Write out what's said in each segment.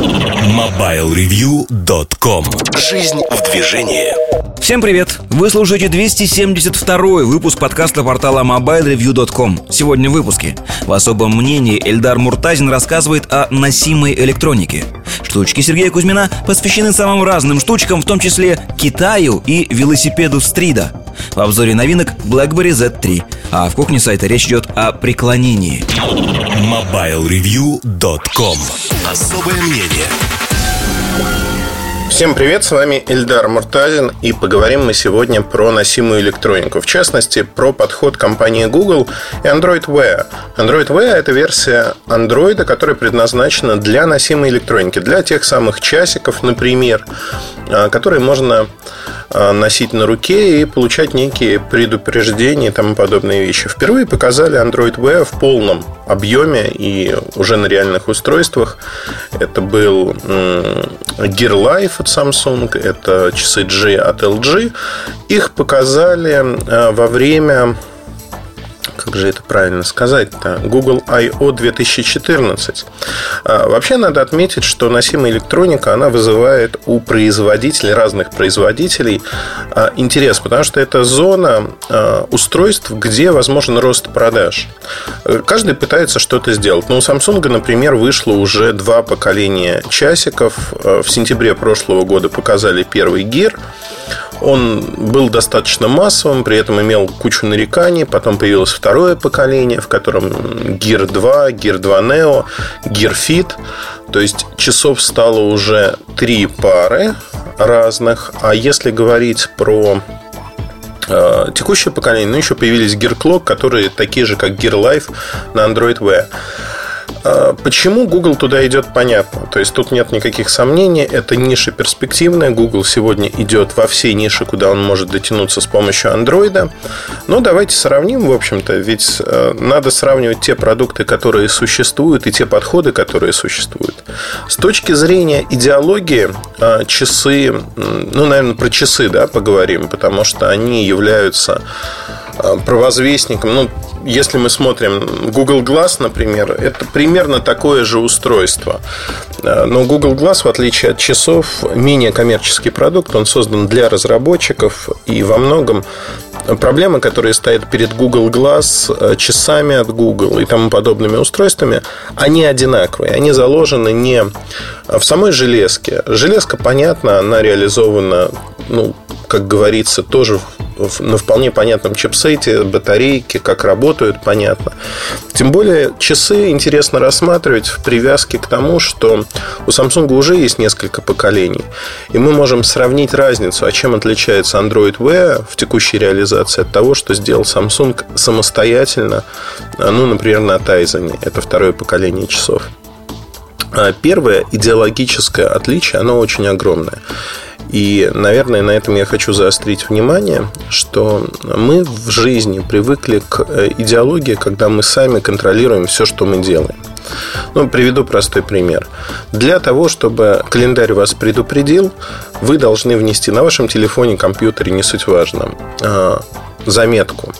MobileReview.com Жизнь в движении. Всем привет! Вы слушаете 272 выпуск подкаста портала MobileReview.com Сегодня в выпуске. В особом мнении Эльдар Муртазин рассказывает о носимой электронике. Штучки Сергея Кузьмина посвящены самым разным штучкам, в том числе Китаю и велосипеду Стрида в обзоре новинок BlackBerry Z3 А в кухне сайта речь идет о преклонении MobileReview.com Особое мнение Всем привет, с вами Эльдар Муртазин и поговорим мы сегодня про носимую электронику. В частности, про подход компании Google и Android Wear. Android Wear – это версия Android, которая предназначена для носимой электроники, для тех самых часиков, например, а, которые можно носить на руке и получать некие предупреждения и тому подобные вещи. Впервые показали Android Wear в полном объеме и уже на реальных устройствах. Это был Gear Life от Samsung, это часы G от LG. Их показали а, во время как же это правильно сказать-то, Google I.O. 2014. А, вообще надо отметить, что носимая электроника, она вызывает у производителей, разных производителей а, интерес, потому что это зона а, устройств, где возможен рост продаж. Каждый пытается что-то сделать. Но у Samsung, например, вышло уже два поколения часиков. В сентябре прошлого года показали первый Gear. Он был достаточно массовым, при этом имел кучу нареканий. Потом появилось второе поколение, в котором Gear 2, Gear 2 Neo, Gear Fit. То есть часов стало уже три пары разных. А если говорить про э, текущее поколение, ну, еще появились Gear Clock, которые такие же, как Gear Life на Android Wear. А, почему Google туда идет, понятно. То есть тут нет никаких сомнений. Это ниша перспективная. Google сегодня идет во все ниши, куда он может дотянуться с помощью Android. Но давайте сравним, в общем-то. Ведь э, надо сравнивать те продукты, которые существуют, и те подходы, которые существуют. С точки зрения идеологии, э, часы, ну, наверное, про часы да, поговорим, потому что они являются э, провозвестником, ну, если мы смотрим Google Glass, например, это примерно такое же устройство. Э, но Google Glass, в отличие от часов, менее коммерческий продукт. Он создан для разработчиков. И во многом проблемы, которые стоят перед Google Glass, э, часами от Google и тому подобными устройствами, они одинаковые. Они заложены не в самой железке. Железка, понятно, она реализована, ну, как говорится, тоже на вполне понятном чипсете, батарейки, как работают, понятно. Тем более часы интересно рассматривать в привязке к тому, что у Samsung уже есть несколько поколений. И мы можем сравнить разницу, а чем отличается Android Wear в текущей реализации от того, что сделал Samsung самостоятельно, ну, например, на Tizen. Это второе поколение часов. А первое идеологическое отличие, оно очень огромное. И, наверное, на этом я хочу заострить внимание, что мы в жизни привыкли к э, идеологии, когда мы сами контролируем все, что мы делаем. Ну, приведу простой пример. Для того, чтобы календарь вас предупредил, вы должны внести на вашем телефоне, компьютере, не суть важно, а, заметку.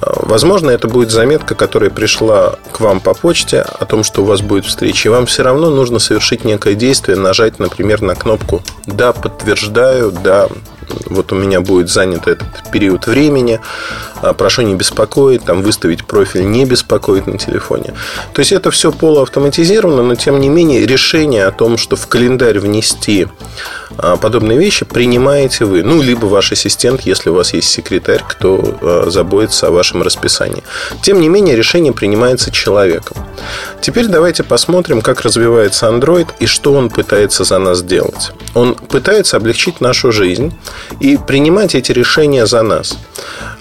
Возможно, это будет заметка, которая пришла к вам по почте о том, что у вас будет встреча. И вам все равно нужно совершить некое действие, нажать, например, на кнопку «Да, подтверждаю», «Да, вот у меня будет занят этот период времени, прошу не беспокоить, там выставить профиль не беспокоить на телефоне. То есть это все полуавтоматизировано, но тем не менее решение о том, что в календарь внести а, подобные вещи принимаете вы, ну, либо ваш ассистент, если у вас есть секретарь, кто а, заботится о вашем расписании. Тем не менее, решение принимается человеком. Теперь давайте посмотрим, как развивается Android и что он пытается за нас делать. Он пытается облегчить нашу жизнь и принимать эти решения за нас.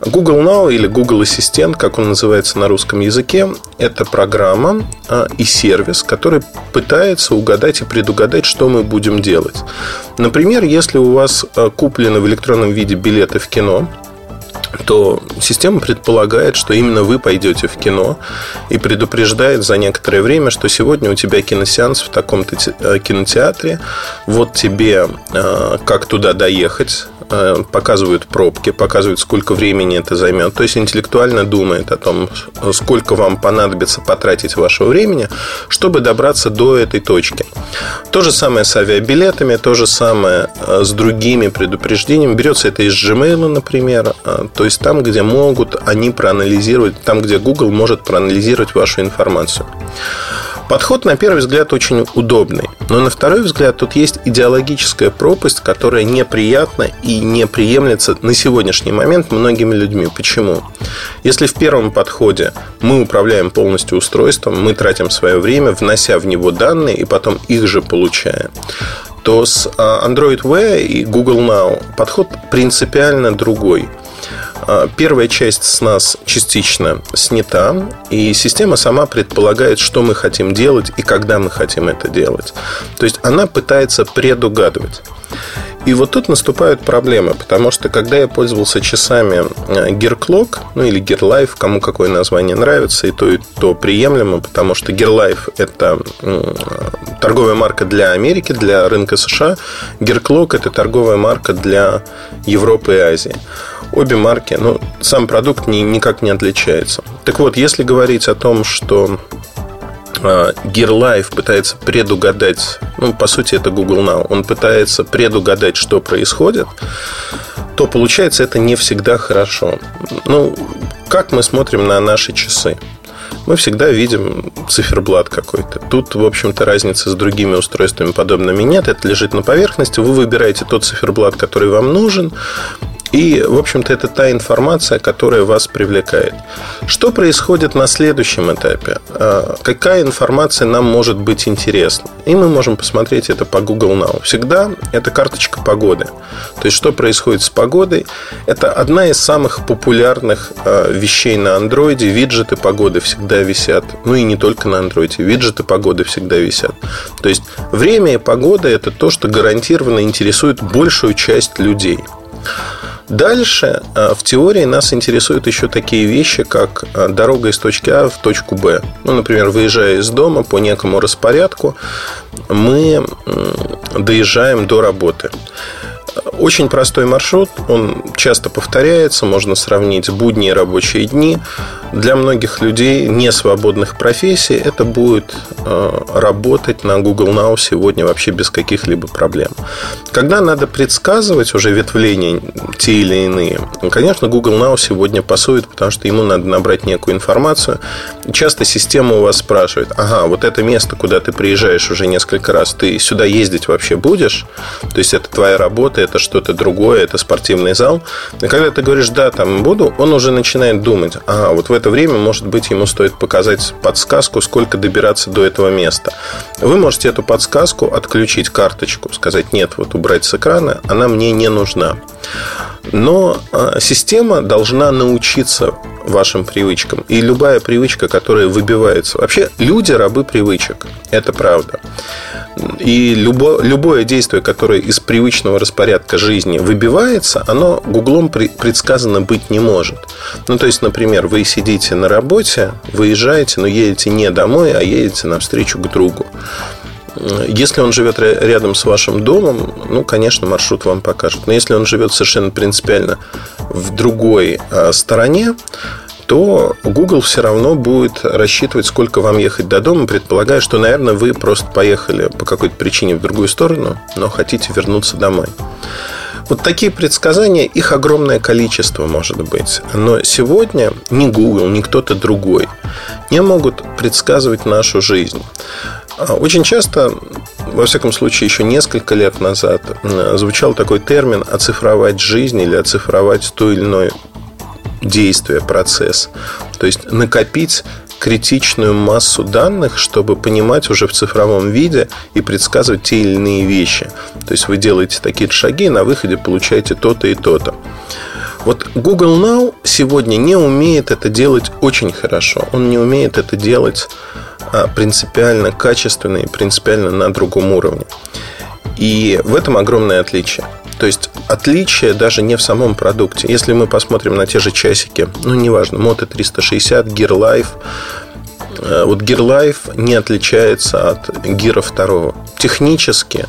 Google Now или Google Ассистент, как он называется на русском языке, это программа а, и сервис, который пытается угадать и предугадать, что мы будем делать. Например, если у вас а, куплены в электронном виде билеты в кино, то система предполагает, что именно вы пойдете в кино и предупреждает за некоторое время, что сегодня у тебя киносеанс в таком-то э, кинотеатре, вот тебе как туда доехать, показывают пробки, показывают, сколько времени это займет. То есть интеллектуально думает о том, сколько вам понадобится потратить вашего времени, чтобы добраться до этой точки. То же самое с авиабилетами, то же самое э, с другими предупреждениями. Берется это из Gmail, например. То есть там, где могут они проанализировать, там, где Google может проанализировать вашу информацию. Подход, на первый взгляд, очень удобный. Но на второй взгляд, тут есть идеологическая пропасть, которая неприятна и не приемлется на сегодняшний момент многими людьми. Почему? Если в первом подходе мы управляем полностью устройством, мы тратим свое время, внося в него данные и потом их же получая, то с а, Android Wear и Google Now подход принципиально другой. А, первая часть с нас частично снята, и система сама предполагает, что мы хотим делать и когда мы хотим это делать. То есть она пытается предугадывать. И вот тут наступают проблемы, потому что когда я пользовался часами э, Gear ну или Gear Life, кому какое название нравится, и то, и то приемлемо, потому что Gear Life – это торговая марка для Америки, для рынка США, Gear это торговая марка для Европы и Азии. Обе марки, ну, сам продукт ни, никак не отличается. Так вот, если говорить о том, что а, Gear Life пытается предугадать, ну, по сути, это Google Now, он пытается предугадать, что происходит, то получается это не всегда хорошо. Ну, как мы смотрим на наши часы? мы всегда видим циферблат какой-то. Тут, в общем-то, разницы с другими устройствами подобными нет. Это лежит на поверхности. Вы выбираете тот циферблат, который вам нужен. И, в общем-то, это та информация, которая вас привлекает. Что происходит на следующем этапе? А, какая информация нам может быть интересна? И мы можем посмотреть это по Google Now. Всегда это карточка погоды. То есть, что происходит с погодой? Это одна из самых популярных а, вещей на андроиде. Виджеты погоды всегда висят. Ну и не только на андроиде. Виджеты погоды всегда висят. То есть, время и погода – это то, что гарантированно интересует большую часть людей. Дальше э, в теории нас интересуют еще такие вещи, как э, дорога из точки А в точку Б. Ну, например, выезжая из дома по некому распорядку, мы доезжаем до работы. Очень простой маршрут, он часто повторяется, можно сравнить будние рабочие дни. Для многих людей, не свободных профессий, это будет э, работать на Google Now сегодня вообще без каких-либо проблем. Когда надо предсказывать уже ветвления те или иные, конечно, Google Now сегодня пасует, потому что ему надо набрать некую информацию. Часто система у вас спрашивает, ага, вот это место, куда ты приезжаешь уже несколько раз, ты сюда ездить вообще будешь? То есть, это твоя работа, это что-то другое, это спортивный зал. И когда ты говоришь, да, там буду, он уже начинает думать, ага, вот в это время, может быть, ему стоит показать подсказку, сколько добираться до этого места. Вы можете эту подсказку отключить карточку, сказать, нет, вот убрать с экрана, она мне не нужна. Но а, система должна научиться вашим привычкам. И любая привычка, которая выбивается... Вообще, люди рабы привычек. Это правда. И любо, любое действие, которое из привычного распорядка жизни выбивается, оно гуглом предсказано быть не может. Ну, то есть, например, вы сидите на работе, выезжаете, но едете не домой, а едете навстречу к другу. Если он живет рядом с вашим домом, ну, конечно, маршрут вам покажет. Но если он живет совершенно принципиально в другой а, стороне, то Google все равно будет рассчитывать, сколько вам ехать до дома, предполагая, что, наверное, вы просто поехали по какой-то причине в другую сторону, но хотите вернуться домой. Вот такие предсказания, их огромное количество может быть. Но сегодня ни Google, ни кто-то другой не могут предсказывать нашу жизнь. А очень часто, во всяком случае, еще несколько лет назад звучал такой термин «оцифровать жизнь» или «оцифровать то или иное действие, процесс». То есть накопить критичную массу данных, чтобы понимать уже в цифровом виде и предсказывать те или иные вещи. То есть вы делаете такие шаги, на выходе получаете то-то и то-то. Вот Google Now сегодня не умеет это делать очень хорошо. Он не умеет это делать а, принципиально качественно и принципиально на другом уровне. И в этом огромное отличие. То есть отличие даже не в самом продукте. Если мы посмотрим на те же часики, ну неважно, Moto 360, Gear Life, э, вот Gear Life не отличается от Gear 2. Технически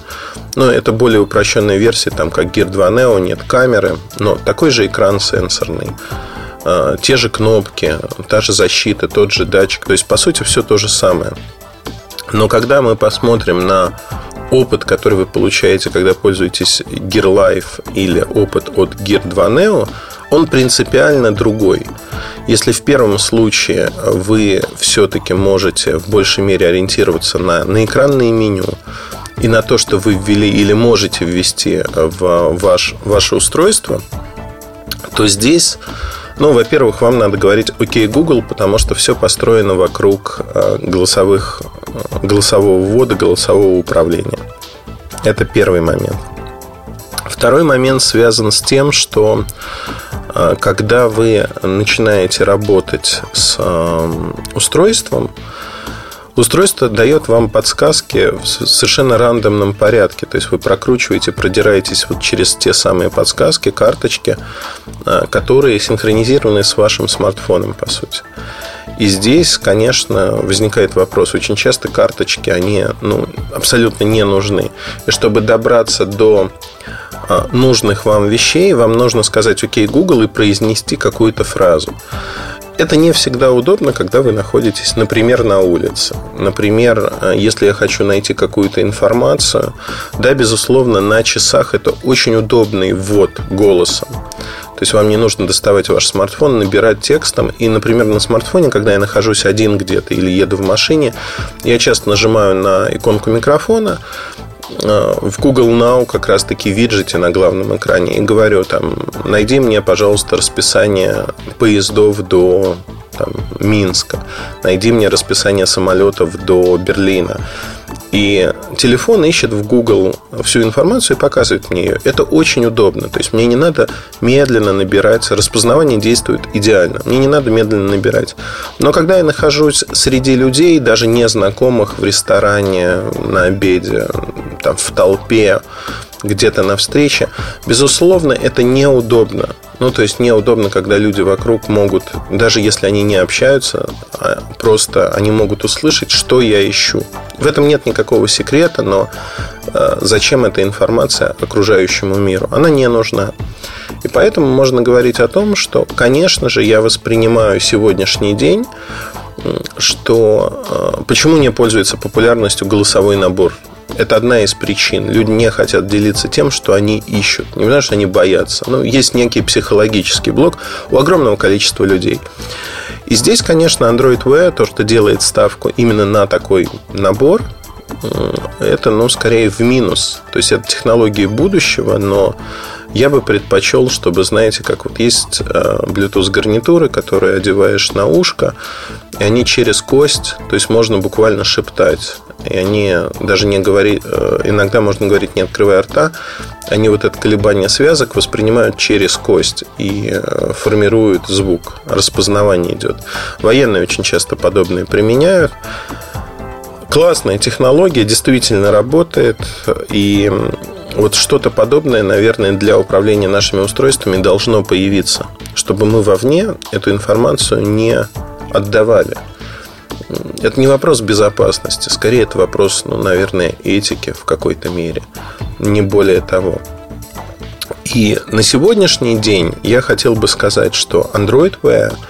Ну, это более упрощенная версия, там, как Gear 2 Neo, нет камеры, но такой же экран сенсорный. А, те же кнопки, та же защита, тот же датчик. То есть, по сути, все то же самое. Но когда мы посмотрим на опыт, который вы получаете, когда пользуетесь Gear Life или опыт от Gear 2 Neo, он принципиально другой. Если в первом случае вы все-таки можете в большей мере ориентироваться на, на экранное меню и на то, что вы ввели или можете ввести в ваш, ваше устройство, то здесь ну, во-первых, вам надо говорить «Окей, Google», потому что все построено вокруг э, голосовых, э, голосового ввода, голосового управления. Это первый момент. Второй момент связан с тем, что э, когда вы начинаете работать с устройством, Устройство дает вам подсказки в совершенно рандомном порядке. То есть вы прокручиваете, продираетесь вот через те самые подсказки, карточки, а, которые синхронизированы с вашим смартфоном, по сути. И здесь, конечно, возникает вопрос. Очень часто карточки, они ну, абсолютно не нужны. И чтобы добраться до а, нужных вам вещей, вам нужно сказать «Окей, Google» и произнести какую-то фразу. Это не всегда удобно, когда вы находитесь, например, на улице. Например, э, если я хочу найти какую-то информацию, да, безусловно, на часах это очень удобный ввод голосом. То есть вам не нужно доставать ваш смартфон, набирать текстом. И, например, на смартфоне, когда я нахожусь один где-то или еду в машине, я часто нажимаю на иконку микрофона, в Google Now как раз таки виджете на главном экране и говорю там, найди мне, пожалуйста, расписание поездов до там, Минска, найди мне расписание самолетов до Берлина. И телефон ищет в Google всю информацию и показывает мне ее. Это очень удобно. То есть мне не надо медленно набирать. Распознавание действует идеально. Мне не надо медленно набирать. Но когда я нахожусь среди людей, даже незнакомых в ресторане, на обеде, там, в толпе, где-то на встрече, безусловно, это неудобно. Ну, то есть неудобно, когда люди вокруг могут, даже если они не общаются, а просто они могут услышать, что я ищу. В этом нет никакого секрета, но э, зачем эта информация окружающему миру? Она не нужна. И поэтому можно говорить о том, что, конечно же, я воспринимаю сегодняшний день что э, почему не пользуется популярностью голосовой набор это одна из причин. Люди не хотят делиться тем, что они ищут. Не потому, что они боятся. Ну, есть некий психологический блок у огромного количества людей. И здесь, конечно, Android Wear, то, что делает ставку именно на такой набор, это, ну, скорее в минус. То есть, это технологии будущего, но я бы предпочел, чтобы, знаете, как вот есть э, Bluetooth гарнитуры, которые одеваешь на ушко, и они через кость, то есть можно буквально шептать. И они даже не говорить, э, иногда можно говорить, не открывая рта, они вот это колебание связок воспринимают через кость и э, формируют звук. Распознавание идет. Военные очень часто подобные применяют. Классная технология, действительно работает. И вот что-то подобное, наверное, для управления нашими устройствами должно появиться, чтобы мы вовне эту информацию не отдавали. Это не вопрос безопасности, скорее это вопрос, ну, наверное, этики в какой-то мере, не более того. И на сегодняшний день я хотел бы сказать, что Android Wear –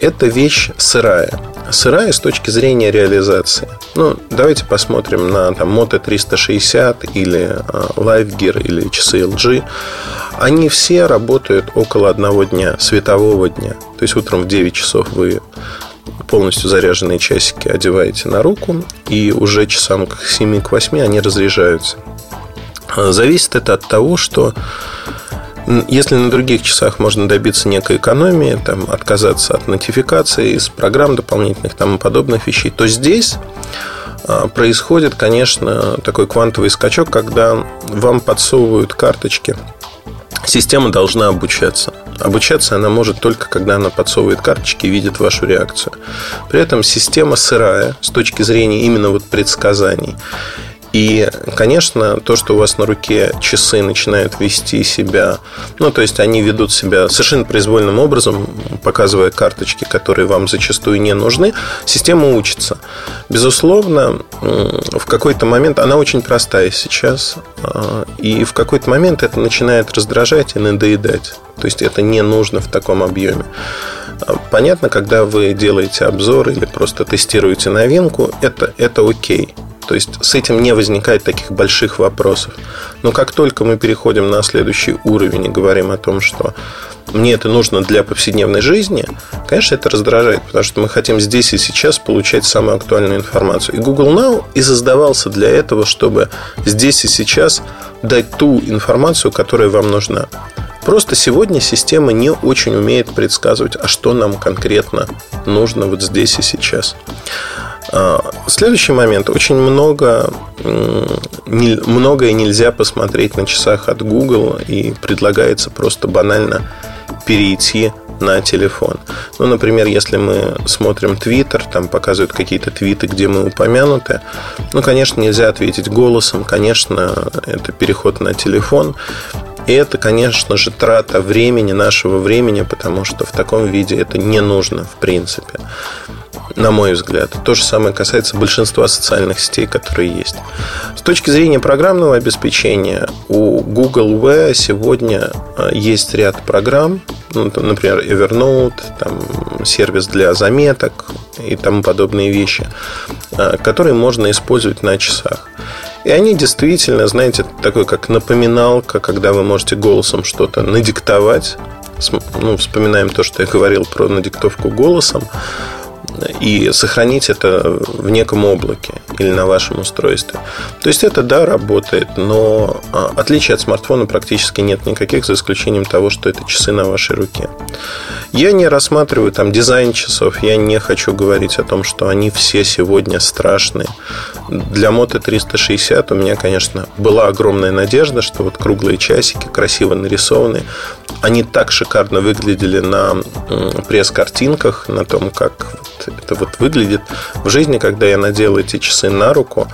это вещь сырая сырая с точки зрения реализации. Ну, давайте посмотрим на там, Moto 360 или а, Live Gear или часы LG. Они все работают около одного дня, светового дня. То есть утром в 9 часов вы полностью заряженные часики одеваете на руку, и уже часам к 7 к 8 они разряжаются. Зависит это от того, что если на других часах можно добиться некой экономии, там, отказаться от нотификации из программ дополнительных и тому подобных вещей, то здесь а, происходит, конечно, такой квантовый скачок, когда вам подсовывают карточки. Система должна обучаться. Обучаться она может только, когда она подсовывает карточки и видит вашу реакцию. При этом система сырая с точки зрения именно вот предсказаний. И, конечно, то, что у вас на руке часы начинают вести себя, ну, то есть они ведут себя совершенно произвольным образом, показывая карточки, которые вам зачастую не нужны, система учится. Безусловно, в какой-то момент, она очень простая сейчас, а, и в какой-то момент это начинает раздражать и надоедать. То есть это не нужно в таком объеме. А, понятно, когда вы делаете обзор или просто тестируете новинку, это, это окей. То есть с этим не возникает таких больших вопросов. Но как только мы переходим на следующий уровень и говорим о том, что мне это нужно для повседневной жизни, конечно, это раздражает, потому что мы хотим здесь и сейчас получать самую актуальную информацию. И Google Now и создавался для этого, чтобы здесь и сейчас дать ту информацию, которая вам нужна. Просто сегодня система не очень умеет предсказывать, а что нам конкретно нужно вот здесь и сейчас. А, следующий момент. Очень много, многое нельзя посмотреть на часах от Google и предлагается просто банально перейти на телефон. Ну, например, если мы смотрим Twitter, там показывают какие-то твиты, где мы упомянуты. Ну, конечно, нельзя ответить голосом, конечно, это переход на телефон. И это, конечно же, трата времени, нашего времени, потому что в таком виде это не нужно, в принципе на мой взгляд. То же самое касается большинства социальных сетей, которые есть. С точки зрения программного обеспечения, у Google Wear сегодня а, есть ряд программ, ну, например, Evernote, там, сервис для заметок и тому подобные вещи, а, которые можно использовать на часах. И они действительно, знаете, такой как напоминалка, когда вы можете голосом что-то надиктовать. Ну, вспоминаем то, что я говорил про надиктовку голосом и сохранить это в неком облаке или на вашем устройстве. То есть это, да, работает, но а, отличия от смартфона практически нет никаких, за исключением того, что это часы на вашей руке. Я не рассматриваю там дизайн часов, я не хочу говорить о том, что они все сегодня страшные. Для Moto 360 у меня, конечно, была огромная надежда, что вот круглые часики, красиво нарисованные, они так шикарно выглядели на пресс-картинках, на том, как это вот выглядит. В жизни, когда я надел эти часы на руку,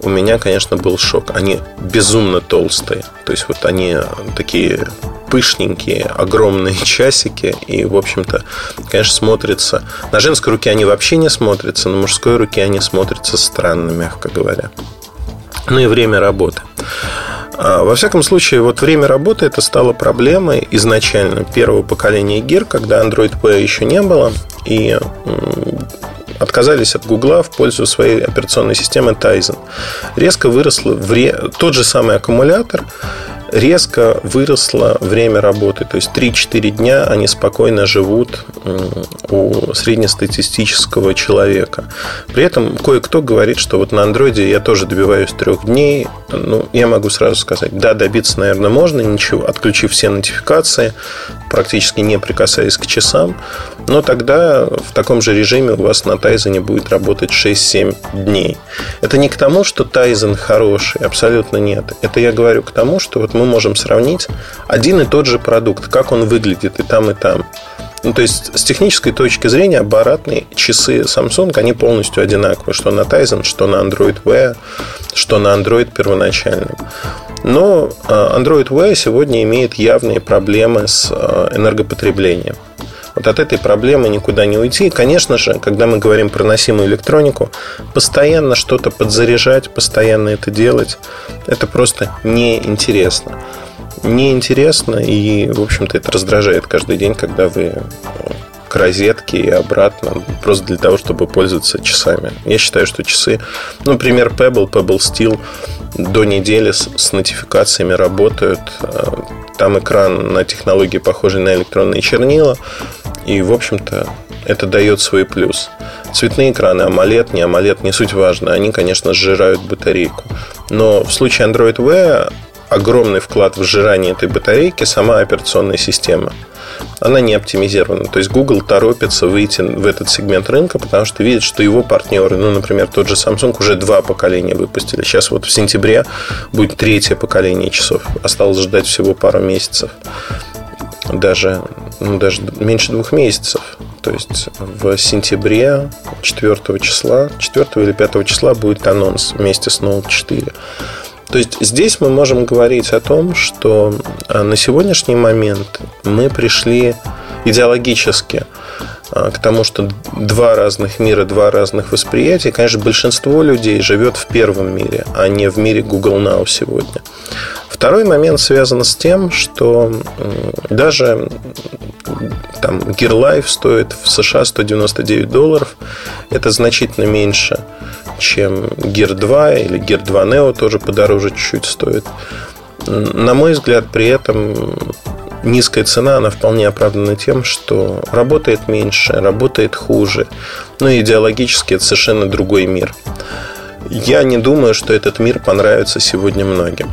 у меня, конечно, был шок. Они безумно толстые. То есть вот они такие пышненькие, огромные часики. И, в общем-то, конечно, смотрятся... На женской руке они вообще не смотрятся, на мужской руке они смотрятся странно, мягко говоря. Ну и время работы. А, во всяком случае, вот время работы это стало проблемой изначально первого поколения Gear, когда Android P еще не было, и отказались от Гугла в пользу своей операционной системы Tizen. Резко выросло вре... тот же самый аккумулятор, резко выросло время работы. То есть 3-4 дня они спокойно живут у среднестатистического человека. При этом кое-кто говорит, что вот на андроиде я тоже добиваюсь трех дней. Ну, я могу сразу сказать, да, добиться, наверное, можно, ничего, отключив все нотификации, практически не прикасаясь к часам. Но тогда в таком же режиме у вас на Тайзене будет работать 6-7 дней. Это не к тому, что Тайзен хороший, абсолютно нет. Это я говорю к тому, что вот мы можем сравнить один и тот же продукт, как он выглядит и там, и там. Ну, то есть, с технической точки зрения, аппаратные часы Samsung, они полностью одинаковые, что на Tizen, что на Android Wear, что на Android первоначальном. Но а, Android Wear сегодня имеет явные проблемы с а, энергопотреблением. Вот от этой проблемы никуда не уйти. И, конечно же, когда мы говорим про носимую электронику, постоянно что-то подзаряжать, постоянно это делать, это просто неинтересно. Неинтересно, и, в общем-то, это раздражает каждый день, когда вы э, к розетке и обратно, просто для того, чтобы пользоваться часами. Я считаю, что часы, ну, например, Pebble, Pebble Steel до недели с, с нотификациями работают. Э, там экран на технологии, похожей на электронные чернила. И, в общем-то, это дает свой плюс. Цветные экраны, AMOLED, не AMOLED, не суть важно. Они, конечно, сжирают батарейку. Но в случае Android Wear огромный вклад в сжирание этой батарейки сама операционная система. Она не оптимизирована. То есть Google торопится выйти в этот сегмент рынка, потому что видит, что его партнеры, ну, например, тот же Samsung уже два поколения выпустили. Сейчас вот в сентябре будет третье поколение часов. Осталось ждать всего пару месяцев. Даже, ну, даже меньше двух месяцев то есть в сентябре 4 числа, 4 или 5 числа будет анонс вместе с Note 4. То есть здесь мы можем говорить о том, что на сегодняшний момент мы пришли идеологически к тому, что два разных мира, два разных восприятия. Конечно, большинство людей живет в первом мире, а не в мире Google Now сегодня. Второй момент связан с тем, что даже там Gear Life стоит в США 199 долларов. Это значительно меньше, чем Gear 2 или Gear 2 Neo тоже подороже чуть-чуть стоит. На мой взгляд, при этом низкая цена, она вполне оправдана тем, что работает меньше, работает хуже. Ну и идеологически это совершенно другой мир. Я не думаю, что этот мир понравится сегодня многим.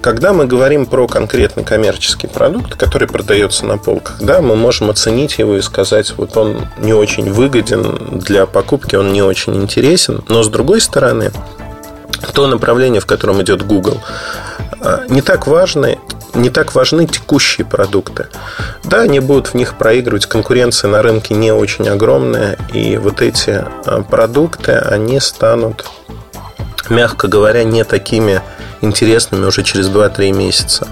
Когда мы говорим про конкретный коммерческий продукт, который продается на полках, да, мы можем оценить его и сказать, вот он не очень выгоден для покупки, он не очень интересен. Но с другой стороны, то направление, в котором идет Google, а, не так важно, не так важны текущие продукты. Да, они будут в них проигрывать, конкуренция на рынке не очень огромная, и вот эти а, продукты, они станут, мягко говоря, не такими интересными уже через 2-3 месяца.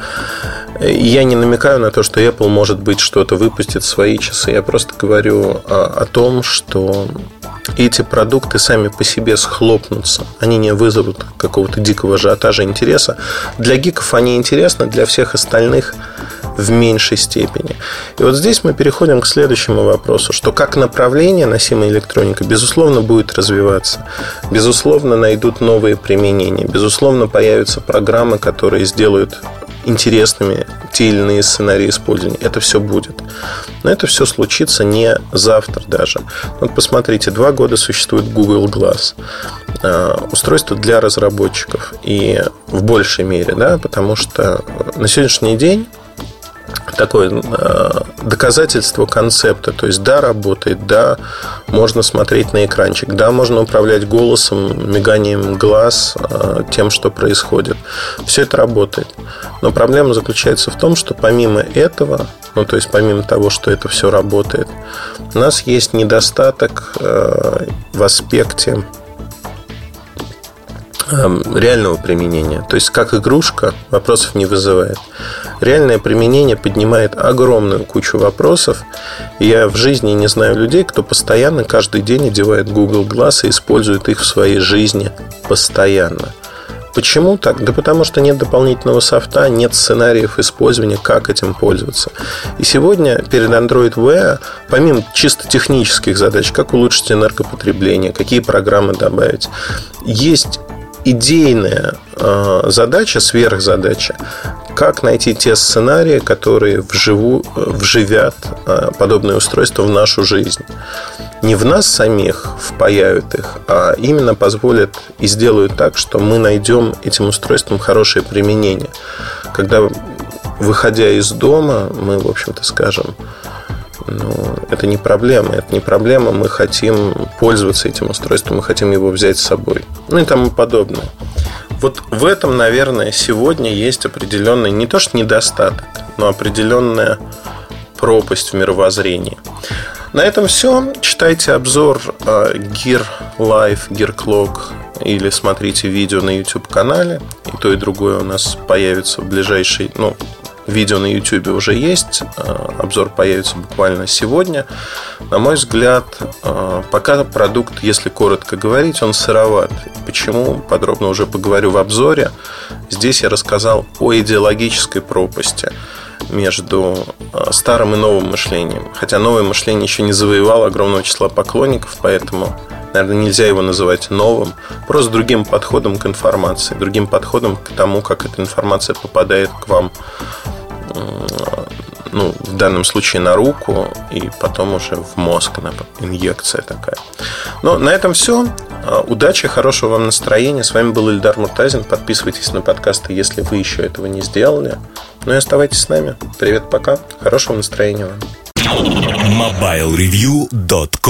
Я не намекаю на то, что Apple, может быть, что-то выпустит в свои часы. Я просто говорю о, о том, что эти продукты сами по себе схлопнутся. Они не вызовут какого-то дикого ажиотажа интереса. Для гиков они интересны, для всех остальных – в меньшей степени. И вот здесь мы переходим к следующему вопросу, что как направление носимая электроника, безусловно, будет развиваться. Безусловно, найдут новые применения. Безусловно, появятся программы, которые сделают интересными те или иные сценарии использования. Это все будет. Но это все случится не завтра даже. Вот посмотрите, два года существует Google Glass. А, устройство для разработчиков. И в большей мере, да, потому что на сегодняшний день такое э, доказательство концепта. То есть, да, работает, да, можно смотреть на экранчик, да, можно управлять голосом, миганием глаз, э, тем, что происходит. Все это работает. Но проблема заключается в том, что помимо этого, ну, то есть, помимо того, что это все работает, у нас есть недостаток э, в аспекте Эм, реального применения. То есть, как игрушка, вопросов не вызывает. Реальное применение поднимает огромную кучу вопросов. Я в жизни не знаю людей, кто постоянно каждый день одевает Google Glass и использует их в своей жизни постоянно. Почему так? Да потому что нет дополнительного софта, нет сценариев использования, как этим пользоваться. И сегодня перед Android Wear, помимо чисто технических задач, как улучшить энергопотребление, какие программы добавить, есть идейная э, задача, сверхзадача, как найти те сценарии, которые вживу, вживят э, подобные устройства в нашу жизнь. Не в нас самих впаяют их, а именно позволят и сделают так, что мы найдем этим устройством хорошее применение. Когда, выходя из дома, мы, в общем-то, скажем, ну, это не проблема. Это не проблема. Мы хотим пользоваться этим устройством, мы хотим его взять с собой. Ну и тому подобное. Вот в этом, наверное, сегодня есть определенный не то что недостаток, но определенная пропасть в мировоззрении. На этом все. Читайте обзор э, Gear Life, Gear Clock или смотрите видео на YouTube канале. И то, и другое у нас появится в ближайший, ну, Видео на YouTube уже есть. Э, обзор появится буквально сегодня. На мой взгляд, э, пока продукт, если коротко говорить, он сыроват. Почему? Подробно уже поговорю в обзоре. Здесь я рассказал о идеологической пропасти между э, старым и новым мышлением. Хотя новое мышление еще не завоевало огромного числа поклонников, поэтому, наверное, нельзя его называть новым. Просто другим подходом к информации, другим подходом к тому, как эта информация попадает к вам ну, в данном случае на руку, и потом уже в мозг, инъекция такая. Но на этом все. А, удачи, хорошего вам настроения. С вами был Ильдар Муртазин. Подписывайтесь на подкасты, если вы еще этого не сделали. Ну и оставайтесь с нами. Привет, пока. Хорошего настроения вам. MobileReview.com